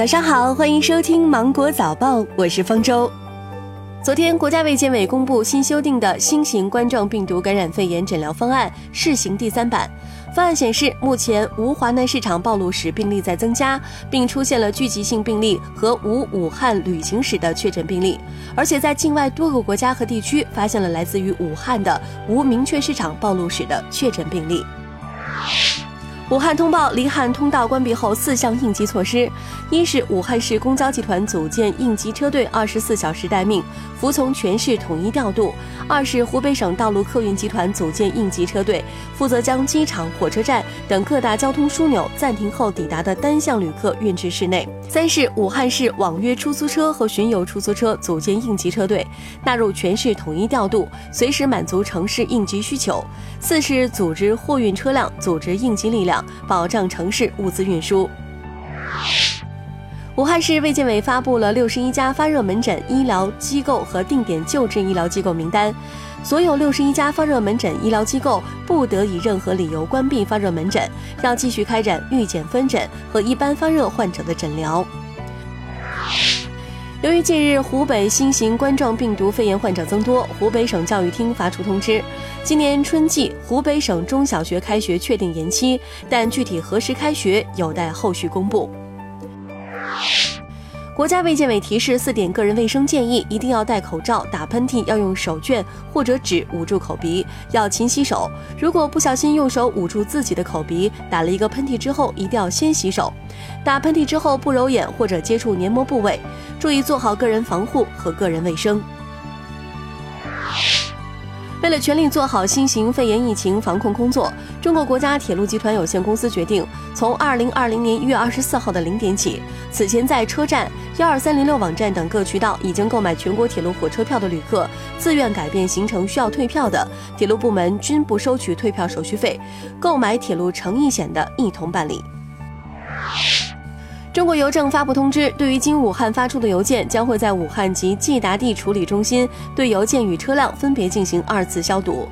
早上好，欢迎收听芒果早报，我是方舟。昨天，国家卫健委公布新修订的新型冠状病毒感染肺炎诊疗方案试行第三版。方案显示，目前无华南市场暴露史病例在增加，并出现了聚集性病例和无武汉旅行史的确诊病例，而且在境外多个国家和地区发现了来自于武汉的无明确市场暴露史的确诊病例。武汉通报离汉通道关闭后四项应急措施：一是武汉市公交集团组建应急车队，二十四小时待命，服从全市统一调度；二是湖北省道路客运集团组建应急车队，负责将机场、火车站等各大交通枢纽暂停后抵达的单向旅客运至市内；三是武汉市网约出租车和巡游出租车组建应急车队，纳入全市统一调度，随时满足城市应急需求；四是组织货运车辆，组织应急力量。保障城市物资运输。武汉市卫健委发布了六十一家发热门诊医疗机构和定点救治医疗机构名单，所有六十一家发热门诊医疗机构不得以任何理由关闭发热门诊，要继续开展预检分诊和一般发热患者的诊疗。由于近日湖北新型冠状病毒肺炎患者增多，湖北省教育厅发出通知，今年春季湖北省中小学开学确定延期，但具体何时开学有待后续公布。国家卫健委提示四点个人卫生建议：一定要戴口罩，打喷嚏要用手绢或者纸捂住口鼻，要勤洗手。如果不小心用手捂住自己的口鼻，打了一个喷嚏之后，一定要先洗手。打喷嚏之后不揉眼或者接触黏膜部位，注意做好个人防护和个人卫生。为了全力做好新型肺炎疫情防控工作，中国国家铁路集团有限公司决定，从二零二零年一月二十四号的零点起，此前在车站、幺二三零六网站等各渠道已经购买全国铁路火车票的旅客，自愿改变行程需要退票的，铁路部门均不收取退票手续费，购买铁路诚意险的一同办理。中国邮政发布通知，对于经武汉发出的邮件，将会在武汉及寄达地处理中心对邮件与车辆分别进行二次消毒。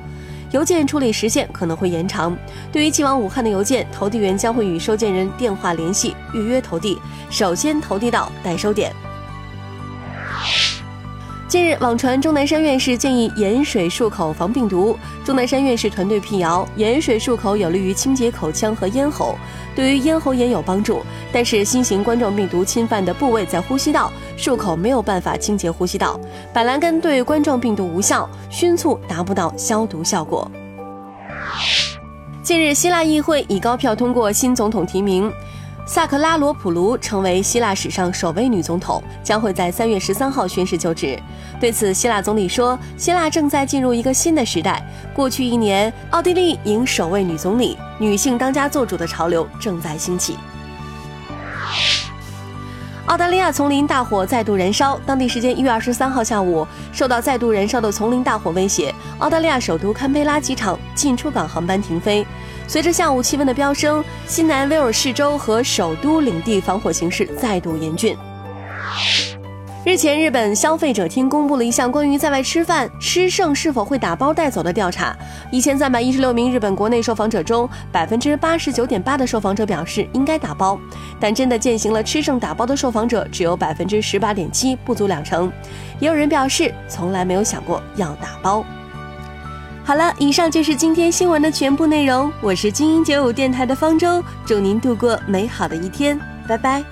邮件处理时限可能会延长。对于寄往武汉的邮件，投递员将会与收件人电话联系，预约投递，首先投递到代收点。近日，网传钟南山院士建议盐水漱口防病毒。钟南山院士团队辟谣，盐水漱口有利于清洁口腔和咽喉，对于咽喉炎有帮助。但是，新型冠状病毒侵犯的部位在呼吸道，漱口没有办法清洁呼吸道。板蓝根对冠状病毒无效，熏醋达不到消毒效果。近日，希腊议会以高票通过新总统提名。萨克拉罗普卢成为希腊史上首位女总统，将会在三月十三号宣誓就职。对此，希腊总理说：“希腊正在进入一个新的时代。过去一年，奥地利迎首位女总理，女性当家作主的潮流正在兴起。”澳大利亚丛林大火再度燃烧。当地时间一月二十三号下午，受到再度燃烧的丛林大火威胁，澳大利亚首都堪培拉机场进出港航班停飞。随着下午气温的飙升，新南威尔士州和首都领地防火形势再度严峻。日前，日本消费者厅公布了一项关于在外吃饭吃剩是否会打包带走的调查。一千三百一十六名日本国内受访者中，百分之八十九点八的受访者表示应该打包，但真的践行了吃剩打包的受访者只有百分之十八点七，不足两成。也有人表示从来没有想过要打包。好了，以上就是今天新闻的全部内容。我是精英九五电台的方舟，祝您度过美好的一天，拜拜。